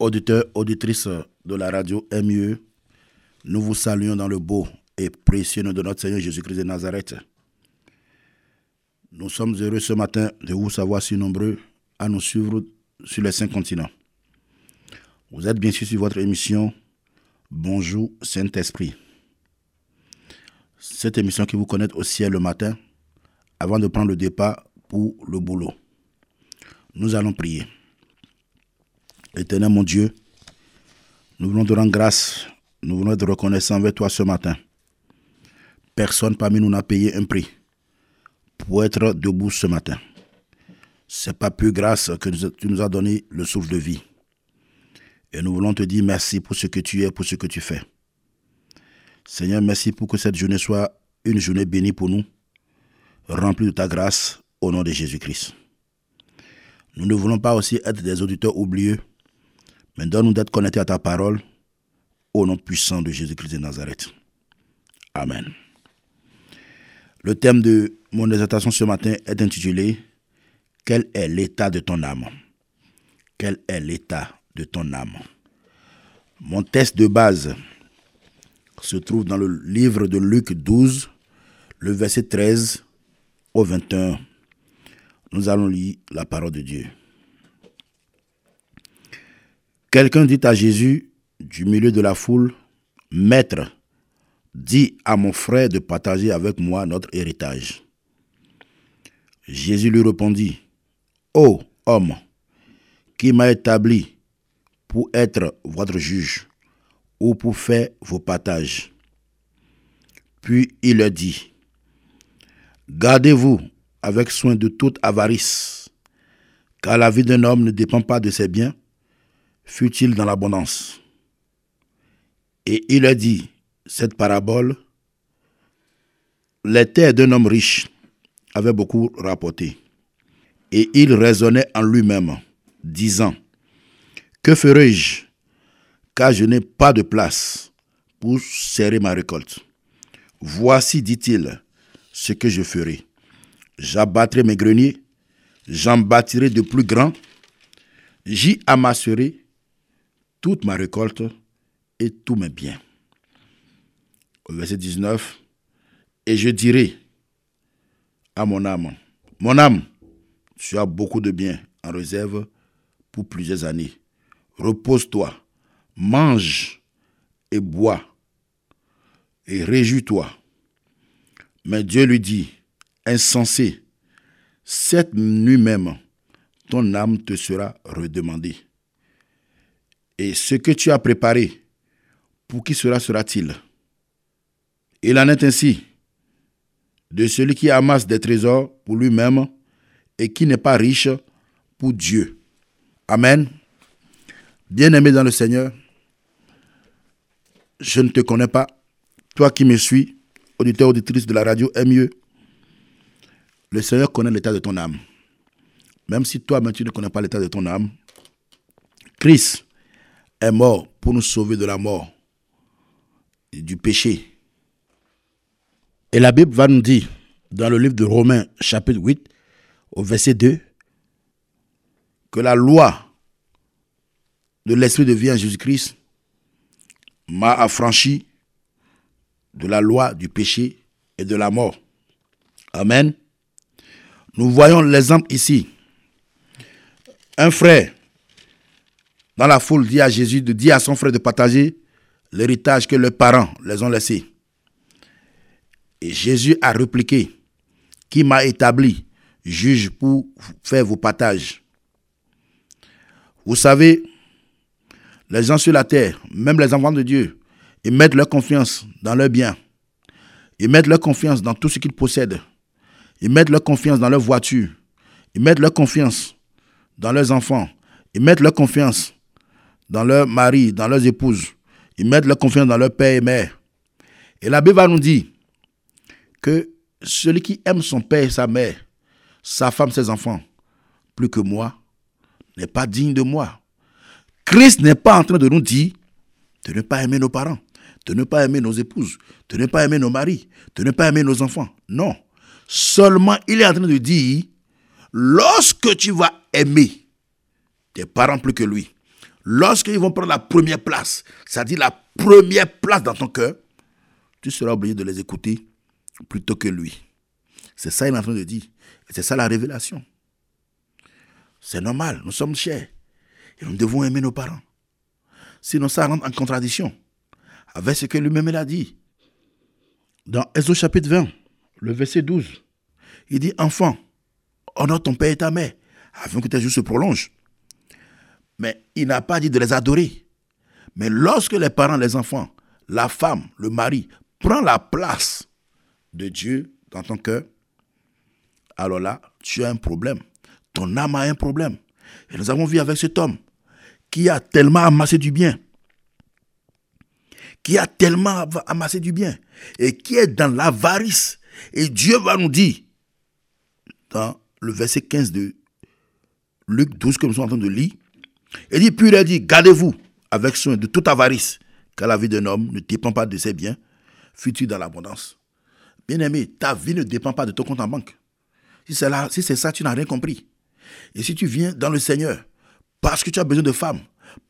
auditeurs, auditrices de la radio MUE, nous vous saluons dans le beau et précieux nom de notre Seigneur Jésus-Christ de Nazareth. Nous sommes heureux ce matin de vous savoir si nombreux à nous suivre sur les cinq continents. Vous êtes bien sûr sur votre émission Bonjour Saint-Esprit. Cette émission qui vous connecte au ciel le matin avant de prendre le départ pour le boulot. Nous allons prier. Éternel mon Dieu, nous voulons te rendre grâce, nous voulons être reconnaissants envers toi ce matin. Personne parmi nous n'a payé un prix pour être debout ce matin. C'est pas plus grâce que tu nous as donné le souffle de vie. Et nous voulons te dire merci pour ce que tu es, pour ce que tu fais. Seigneur, merci pour que cette journée soit une journée bénie pour nous, remplie de ta grâce au nom de Jésus-Christ. Nous ne voulons pas aussi être des auditeurs oublieux, mais donne-nous d'être connectés à ta parole au nom puissant de Jésus-Christ de Nazareth. Amen. Le thème de mon exhortation ce matin est intitulé Quel est l'état de ton âme? Quel est l'état de ton âme? Mon test de base se trouve dans le livre de Luc 12, le verset 13 au 21. Nous allons lire la parole de Dieu. Quelqu'un dit à Jésus du milieu de la foule, Maître, dis à mon frère de partager avec moi notre héritage. Jésus lui répondit, Ô homme, qui m'a établi pour être votre juge ou pour faire vos partages. Puis il leur dit, Gardez-vous avec soin de toute avarice, car la vie d'un homme ne dépend pas de ses biens, fut-il dans l'abondance. Et il a dit cette parabole, les terres d'un homme riche avaient beaucoup rapporté. Et il raisonnait en lui-même, disant, Que ferai-je car je n'ai pas de place pour serrer ma récolte? Voici, dit-il, ce que je ferai. J'abattrai mes greniers, j'en bâtirai de plus grands, j'y amasserai toute ma récolte et tous mes biens. Au verset 19, et je dirai à mon âme, mon âme, tu as beaucoup de biens en réserve pour plusieurs années. Repose-toi, mange et bois, et réjouis-toi. Mais Dieu lui dit, insensé, cette nuit même, ton âme te sera redemandée. Et ce que tu as préparé, pour qui cela sera-t-il? Il en est ainsi de celui qui amasse des trésors pour lui-même et qui n'est pas riche pour Dieu. Amen. Bien-aimé dans le Seigneur, je ne te connais pas, toi qui me suis, auditeur, auditrice de la radio MIE, le Seigneur connaît l'état de ton âme. Même si toi-même tu ne connais pas l'état de ton âme, Christ est mort pour nous sauver de la mort et du péché. Et la Bible va nous dire, dans le livre de Romains chapitre 8, au verset 2, que la loi de l'Esprit de vie en Jésus-Christ m'a affranchi de la loi du péché et de la mort. Amen. Nous voyons l'exemple ici. Un frère dans la foule dit à Jésus de dire à son frère de partager l'héritage que leurs parents les ont laissé. Et Jésus a répliqué, qui m'a établi juge pour faire vos partages. Vous savez, les gens sur la terre, même les enfants de Dieu, ils mettent leur confiance dans leurs biens. Ils mettent leur confiance dans tout ce qu'ils possèdent. Ils mettent leur confiance dans leur voiture. Ils mettent leur confiance dans leurs enfants. Ils mettent leur confiance dans leur mari, dans leurs épouses. Ils mettent leur confiance dans leur père et mère. Et la Bible va nous dire que celui qui aime son père et sa mère, sa femme, ses enfants, plus que moi, n'est pas digne de moi. Christ n'est pas en train de nous dire de ne pas aimer nos parents, de ne pas aimer nos épouses, de ne pas aimer nos maris, de ne pas aimer nos enfants. Non. Seulement, il est en train de dire, lorsque tu vas aimer tes parents plus que lui, lorsqu'ils vont prendre la première place, c'est-à-dire la première place dans ton cœur, tu seras obligé de les écouter plutôt que lui. C'est ça qu'il est en train de dire. C'est ça la révélation. C'est normal, nous sommes chers. Et nous devons aimer nos parents. Sinon, ça rentre en contradiction avec ce que lui-même a dit. Dans Exode chapitre 20, le verset 12, il dit Enfant, honore ton père et ta mère, afin que tes jours se prolongent. Mais il n'a pas dit de les adorer. Mais lorsque les parents, les enfants, la femme, le mari, prend la place de Dieu dans ton cœur, alors là, tu as un problème. Ton âme a un problème. Et nous avons vu avec cet homme qui a tellement amassé du bien, qui a tellement amassé du bien, et qui est dans l'avarice. Et Dieu va nous dire, dans le verset 15 de Luc 12, que nous sommes en train de lire, il dit, puis il dit, gardez-vous avec soin de toute avarice, car la vie d'un homme ne dépend pas de ses biens, futurs dans l'abondance. Bien-aimé, ta vie ne dépend pas de ton compte en banque. Si c'est, si c'est ça, tu n'as rien compris. Et si tu viens dans le Seigneur, parce que tu as besoin de femmes,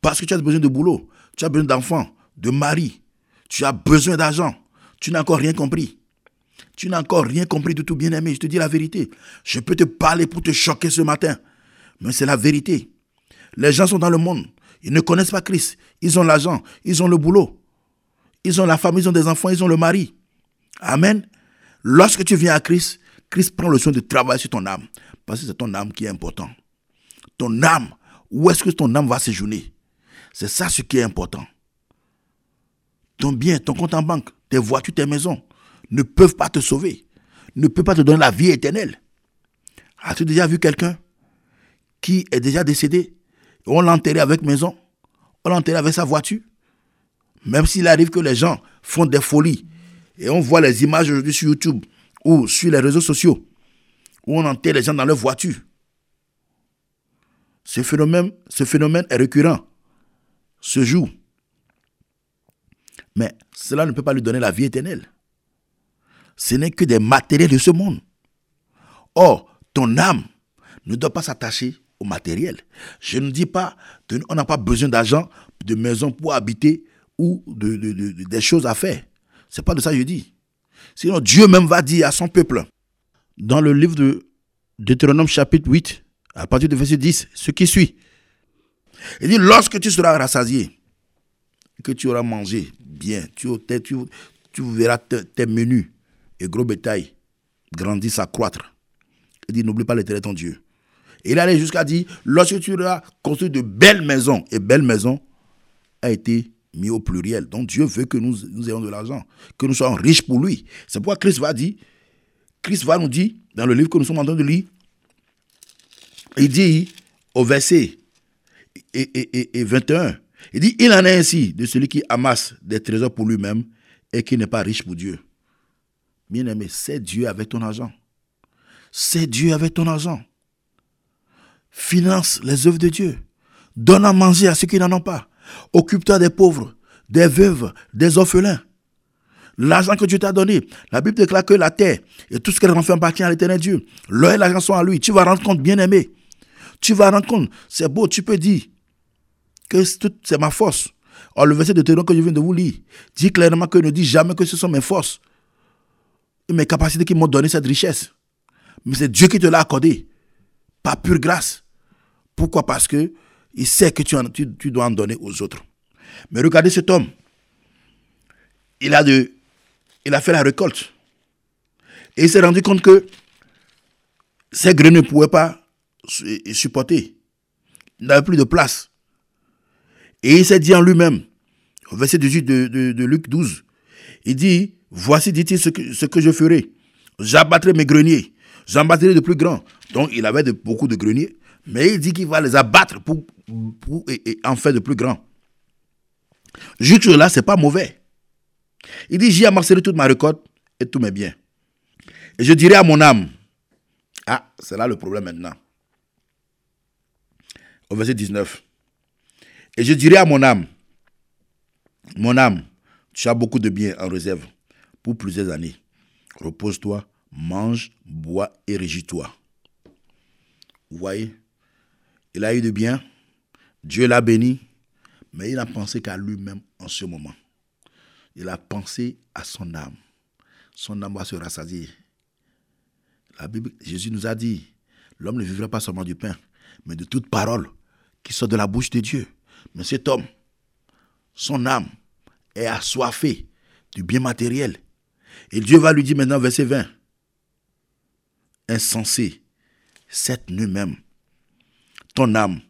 parce que tu as besoin de boulot, tu as besoin d'enfants, de mari, tu as besoin d'argent, tu n'as encore rien compris. Tu n'as encore rien compris du tout, bien-aimé. Je te dis la vérité. Je peux te parler pour te choquer ce matin, mais c'est la vérité. Les gens sont dans le monde. Ils ne connaissent pas Christ. Ils ont l'argent, ils ont le boulot. Ils ont la femme, ils ont des enfants, ils ont le mari. Amen. Lorsque tu viens à Christ, Christ prend le soin de travailler sur ton âme. Parce que c'est ton âme qui est important. Ton âme, où est-ce que ton âme va séjourner? C'est ça ce qui est important. Ton bien, ton compte en banque, tes voitures, tes maisons ne peuvent pas te sauver, ne peuvent pas te donner la vie éternelle. As-tu déjà vu quelqu'un qui est déjà décédé? On l'a enterré avec maison, on l'a enterré avec sa voiture. Même s'il arrive que les gens font des folies et on voit les images aujourd'hui sur YouTube ou sur les réseaux sociaux où on enterre les gens dans leur voiture. Ce phénomène, ce phénomène est récurrent ce jour. Mais cela ne peut pas lui donner la vie éternelle. Ce n'est que des matériels de ce monde. Or, ton âme ne doit pas s'attacher au matériel. Je ne dis pas qu'on n'a pas besoin d'argent, de maison pour habiter ou de, des choses à faire. C'est pas de ça que je dis. Sinon, Dieu même va dire à son peuple, dans le livre de Deutéronome chapitre 8, à partir du verset 10, ce qui suit. Il dit, lorsque tu seras rassasié, que tu auras mangé bien, tu, tu, tu verras tes menus et gros bétail grandir, s'accroître. Il dit, n'oublie pas l'éternel ton Dieu. Et il allait jusqu'à dire, lorsque tu auras construit de belles maisons, et belles maisons a été mis au pluriel. Donc Dieu veut que nous, ayons de l'argent, que nous soyons riches pour lui. C'est pourquoi Christ va dire, Christ va nous dire, dans le livre que nous sommes en train de lire, il dit au verset et, 21, il dit, il en est ainsi de celui qui amasse des trésors pour lui-même et qui n'est pas riche pour Dieu. Bien aimé, c'est Dieu avec ton argent. C'est Dieu avec ton argent. Finance les œuvres de Dieu. Donne à manger à ceux qui n'en ont pas. Occupe-toi des pauvres, des veuves, des orphelins. L'argent que Dieu t'a donné, la Bible déclare que la terre et tout ce qu'elle renferme appartient à l'éternel Dieu. L'heure et l'argent sont à lui. Tu vas rendre compte, bien aimé. Tu vas rendre compte. C'est beau, tu peux dire que c'est ma force. Or, le verset de Théron que je viens de vous lire dit clairement que ne dit jamais que ce sont mes forces et mes capacités qui m'ont donné cette richesse. Mais c'est Dieu qui te l'a accordé. Pas pure grâce. Pourquoi? Parce que il sait que tu, dois en donner aux autres. Mais regardez cet homme. Il a, fait la récolte. Et il s'est rendu compte que ses grains ne pouvaient pas supporter. Il n'avait plus de place. Et il s'est dit en lui-même, au verset 18 de, Luc 12, il dit, voici, dit-il, ce que, je ferai. J'abattrai mes greniers, j'en battrai de plus grands. Donc il avait beaucoup de greniers. Mais il dit qu'il va les abattre pour, et, en faire de plus grands. Juste là, ce n'est pas mauvais. Il dit, j'y amasserai toute ma récolte et tous mes biens. Et je dirai à mon âme, ah, c'est là le problème maintenant. Au verset 19. Et je dirai à mon âme, mon âme, tu as beaucoup de biens en réserve pour plusieurs années. Repose-toi, mange, bois et régis-toi. Vous voyez? Il a eu de bien. Dieu l'a béni. Mais il n'a pensé qu'à lui-même en ce moment. Il a pensé à son âme. Son âme va se rassasier. La Bible, Jésus nous a dit, l'homme ne vivra pas seulement du pain, mais de toute parole qui sort de la bouche de Dieu. Mais cet homme, son âme est assoiffée du bien matériel. Et Dieu va lui dire maintenant, verset 20, insensé, cette nuit même, ton âme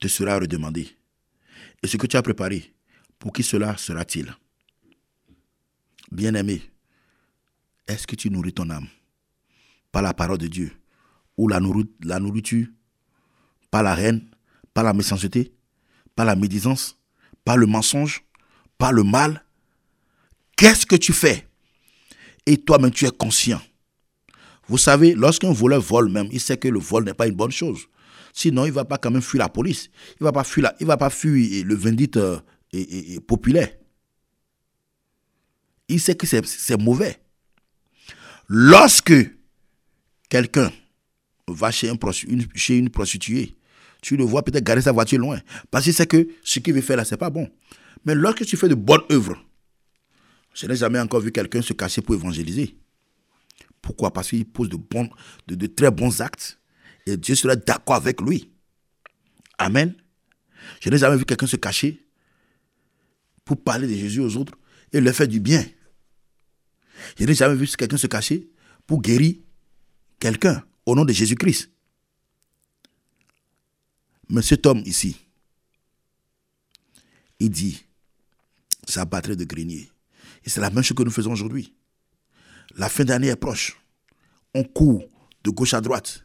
te sera redemandée. Et ce que tu as préparé, pour qui cela sera-t-il? Bien-aimé, est-ce que tu nourris ton âme par la parole de Dieu ou la, nourriture, par la haine, par la méchanceté, par la médisance, par le mensonge, par le mal? Qu'est-ce que tu fais? Et toi-même, tu es conscient. Vous savez, lorsqu'un voleur vole même, il sait que le vol n'est pas une bonne chose. Sinon, il ne va pas quand même fuir la police. Il ne va pas fuir, va pas fuir le vindicte euh, populaire. Il sait que c'est mauvais. Lorsque quelqu'un va chez, une, chez prostituée, tu le vois peut-être garer sa voiture loin. Parce qu'il sait que ce qu'il veut faire là, ce n'est pas bon. Mais lorsque tu fais de bonnes œuvres, je n'ai jamais encore vu quelqu'un se cacher pour évangéliser. Pourquoi? Parce qu'il pose de, de, très bons actes et Dieu sera d'accord avec lui. Amen. Je n'ai jamais vu quelqu'un se cacher pour parler de Jésus aux autres et leur faire du bien. Je n'ai jamais vu quelqu'un se cacher pour guérir quelqu'un au nom de Jésus-Christ. Mais cet homme ici, il dit, batterait de grenier. Et c'est la même chose que nous faisons aujourd'hui. La fin d'année est proche. On court de gauche à droite.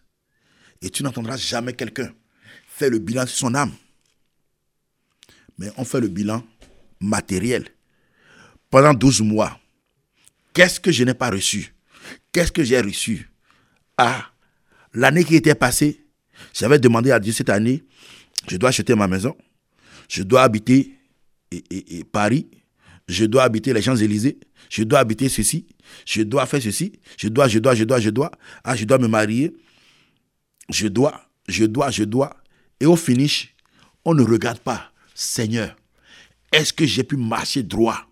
Et tu n'entendras jamais quelqu'un faire le bilan de son âme. Mais on fait le bilan matériel. Pendant 12 mois, qu'est-ce que je n'ai pas reçu? Qu'est-ce que j'ai reçu? Ah, l'année qui était passée, j'avais demandé à Dieu cette année, je dois acheter ma maison, je dois habiter et, Paris, je dois habiter les Champs-Élysées, je dois habiter ceci, je dois faire ceci, je dois, je dois, je dois, je dois, ah, je dois me marier, je dois, je dois, je dois. Et au finish, on ne regarde pas, Seigneur, est-ce que j'ai pu marcher droit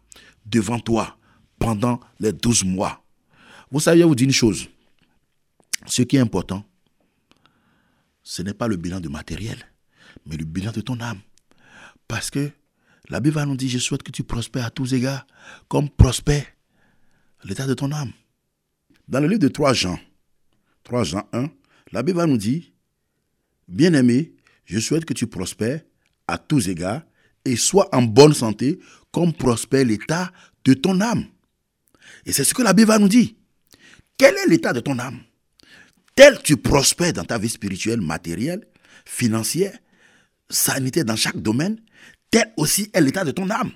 devant toi pendant les douze mois? Vous savez, je vous dis une chose, ce qui est important, ce n'est pas le bilan de matériel, mais le bilan de ton âme. Parce que la Bible nous dire, je souhaite que tu prospères à tous égards, comme prospère l'état de ton âme. Dans le livre de 3 Jean, 3 Jean 1, la Bible va nous dire, bien-aimé, je souhaite que tu prospères à tous égards et sois en bonne santé, comme prospère l'état de ton âme. Et c'est ce que la Bible va nous dire. Quel est l'état de ton âme? Tel tu prospères dans ta vie spirituelle, matérielle, financière, sanitaire, dans chaque domaine, tel aussi est l'état de ton âme.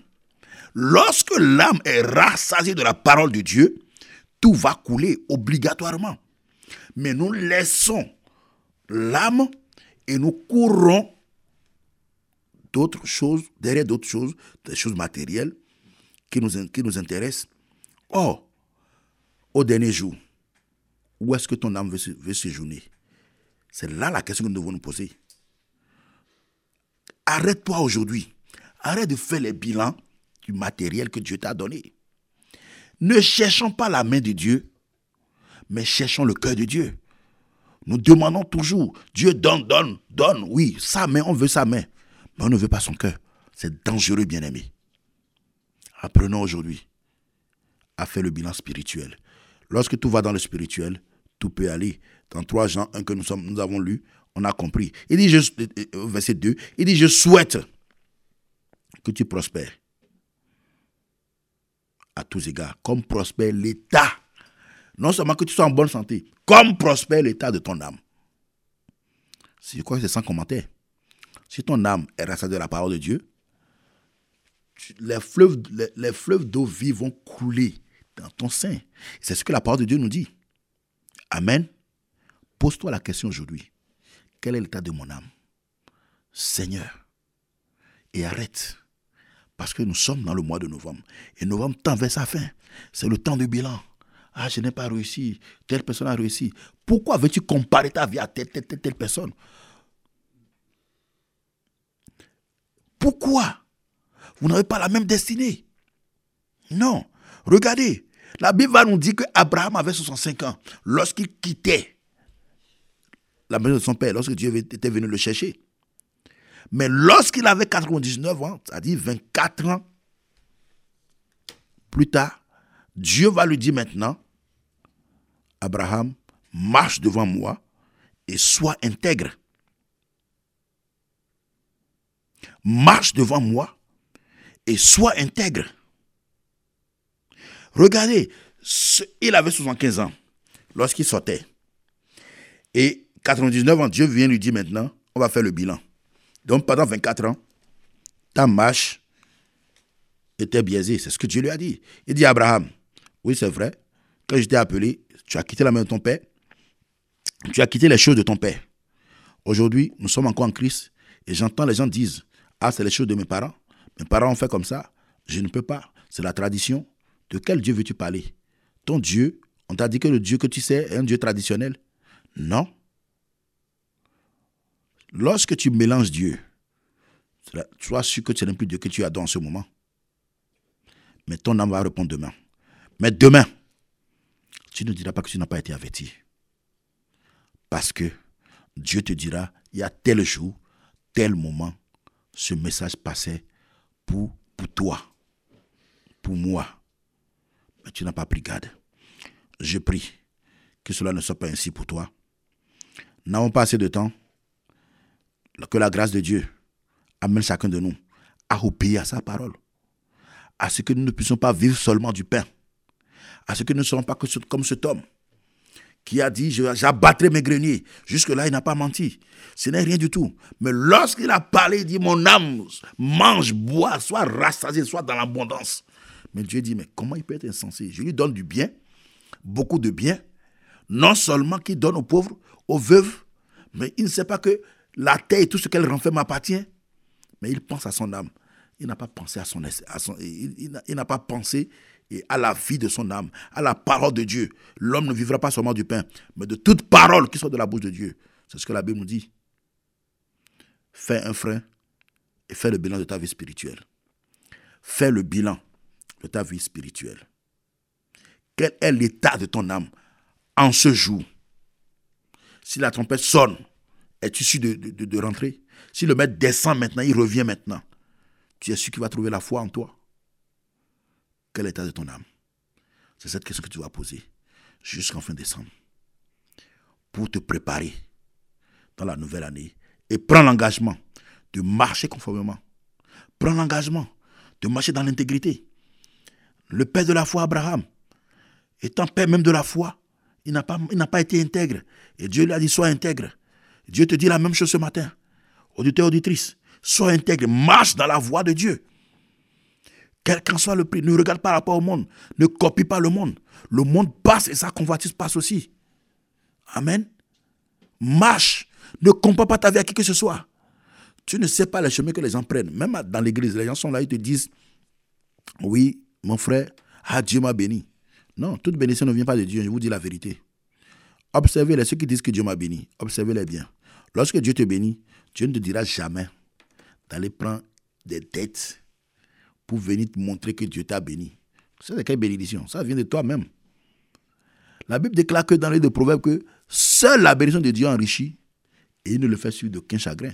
Lorsque l'âme est rassasiée de la parole de Dieu, tout va couler obligatoirement. Mais nous laissons l'âme et nous courons d'autres choses, derrière d'autres choses, des choses matérielles qui nous, intéressent. Or, au dernier jour, où est-ce que ton âme veut, veut séjourner? C'est là la question que nous devons nous poser. Arrête-toi aujourd'hui Arrête de faire les bilans du matériel que Dieu t'a donné. Ne cherchons pas la main de Dieu, mais cherchons le cœur de Dieu. Nous demandons toujours, Dieu donne, donne, donne. Oui, sa main, on veut sa main, mais on ne veut pas son cœur. C'est dangereux, bien-aimé. Apprenons aujourd'hui à faire le bilan spirituel. Lorsque tout va dans le spirituel, tout peut aller. Dans 3 Jean 1 que nous, sommes, nous avons lu, on a compris. Il dit, euh, verset 2, il dit, je souhaite que tu prospères à tous égards, comme prospère l'état. Non seulement que tu sois en bonne santé, comme prospère l'état de ton âme. Je crois que c'est sans commentaire. Si ton âme est rassasiée de la parole de Dieu, les fleuves, les, fleuves d'eau vive vont couler dans ton sein. C'est ce que la parole de Dieu nous dit. Amen. Pose-toi la question aujourd'hui. Quel est l'état de mon âme? Seigneur. Et arrête parce que nous sommes dans le mois de novembre. Et novembre tend vers sa fin. C'est le temps du bilan. Ah, je n'ai pas réussi. Telle personne a réussi. Pourquoi veux-tu comparer ta vie à telle, telle, telle, telle personne? Pourquoi? Vous n'avez pas la même destinée. Non. Regardez, la Bible va nous dire qu'Abraham avait 65 ans lorsqu'il quittait la maison de son père, lorsque Dieu était venu le chercher. Mais lorsqu'il avait 99 ans, c'est-à-dire 24 ans plus tard, Dieu va lui dire maintenant, Abraham, marche devant moi et sois intègre. Marche devant moi et sois intègre. Regardez, il avait 75 ans lorsqu'il sortait. Et 99 ans, Dieu vient lui dire maintenant, on va faire le bilan. Donc pendant 24 ans, ta marche était biaisée. C'est ce que Dieu lui a dit. Il dit à Abraham, oui c'est vrai, quand je t'ai appelé, tu as quitté la main de ton père, tu as quitté les choses de ton père. Aujourd'hui, nous sommes encore en Christ et j'entends les gens disent, ah c'est les choses de mes parents. Mes parents ont fait comme ça. Je ne peux pas. C'est la tradition. De quel Dieu veux-tu parler? Ton Dieu, on t'a dit que le Dieu que tu sais est un Dieu traditionnel Non. Lorsque tu mélanges Dieu, sois sûr que ce n'est plus Dieu que tu as dans ce moment. Mais ton âme va répondre demain. Mais demain, tu ne diras pas que tu n'as pas été averti. Parce que Dieu te dira, il y a tel jour, tel moment, ce message passait pour, pour toi, pour moi mais tu n'as pas pris garde. Je prie que cela ne soit pas ainsi pour toi. N'avons pas assez de temps que la grâce de Dieu amène chacun de nous à obéir à sa parole, à ce que nous ne puissions pas vivre seulement du pain, à ce que ne soyons pas comme cet homme qui a dit j'abattrai mes greniers. Jusque-là, il n'a pas menti. Ce n'est rien du tout. Mais lorsqu'il a parlé, il dit mon âme mange, bois, soit rassasié, soit dans l'abondance. Mais Dieu dit, mais comment il peut être insensé? Je lui donne du bien, beaucoup de bien, non seulement qu'il donne aux pauvres, aux veuves, mais il ne sait pas que la terre et tout ce qu'elle renferme m'appartient, mais il pense à son âme. Il n'a pas pensé à son, à son il, n'a pas pensé à la vie de son âme, à la parole de Dieu. L'homme ne vivra pas seulement du pain, mais de toute parole qui sort de la bouche de Dieu. C'est ce que la Bible nous dit. Fais un frein et fais le bilan de ta vie spirituelle. Fais le bilan de ta vie spirituelle. Quel est l'état de ton âme en ce jour? Si la trompette sonne, es-tu sûr de, de, rentrer? Si le maître descend maintenant, il revient maintenant, tu es sûr qu'il va trouver la foi en toi? Quel de ton âme C'est cette question que tu vas poser jusqu'en fin décembre pour te préparer dans la nouvelle année et prends l'engagement de marcher conformément. Prends l'engagement de marcher dans l'intégrité le père de la foi, Abraham, étant père même de la foi, il n'a pas, pas été intègre. Et Dieu lui a dit, sois intègre. Dieu te dit la même chose ce matin. Auditeur, auditrice, sois intègre, marche dans la voie de Dieu. Quel qu'en soit le prix, ne regarde pas rapport au monde, ne copie pas le monde. Le monde passe et sa convoitise passe aussi. Amen. Marche, ne compare pas ta vie à qui que ce soit. Tu ne sais pas les chemins que les gens prennent. Même dans l'église, les gens sont là, ils te disent, oui, mon frère, ah Dieu m'a béni. Non, toute bénédiction ne vient pas de Dieu, je vous dis la vérité. Observez-les, ceux qui disent que Dieu m'a béni, observez-les bien. Lorsque Dieu te bénit, Dieu ne te dira jamais d'aller prendre des dettes pour venir te montrer que Dieu t'a béni. C'est quelle bénédiction Ça vient de toi-même. La Bible déclare que dans les deux proverbes que seule la bénédiction de Dieu enrichit et il ne le fait suivre d'aucun chagrin.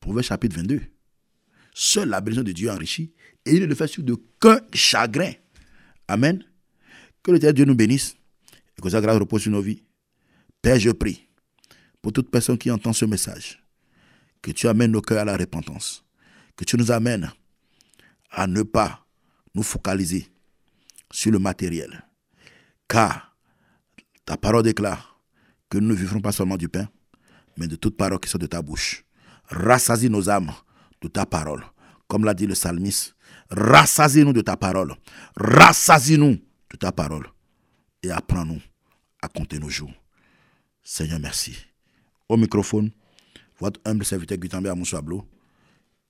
Proverbe chapitre 22. Seule la bénédiction de Dieu enrichit et il ne le fait sur de qu'un chagrin. Amen. Que le Dieu nous bénisse et que sa grâce repose sur nos vies. Père, je prie pour toute personne qui entend ce message, que tu amènes nos cœurs à la repentance, que tu nous amènes à ne pas nous focaliser sur le matériel. Car ta parole déclare que nous ne vivrons pas seulement du pain, mais de toute parole qui sort de ta bouche. Rassasie nos âmes de ta parole. Comme l'a dit le psalmiste, rassasie-nous de ta parole. Rassasie-nous de ta parole. Et apprends-nous à compter nos jours. Seigneur, merci. Au microphone, votre humble serviteur Gutambe Amoussouablo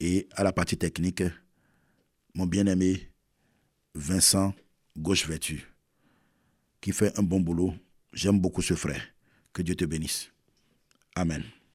et à la partie technique, mon bien-aimé Vincent Gauche Vertu, qui fait un bon boulot. J'aime beaucoup ce frère. Que Dieu te bénisse. Amen.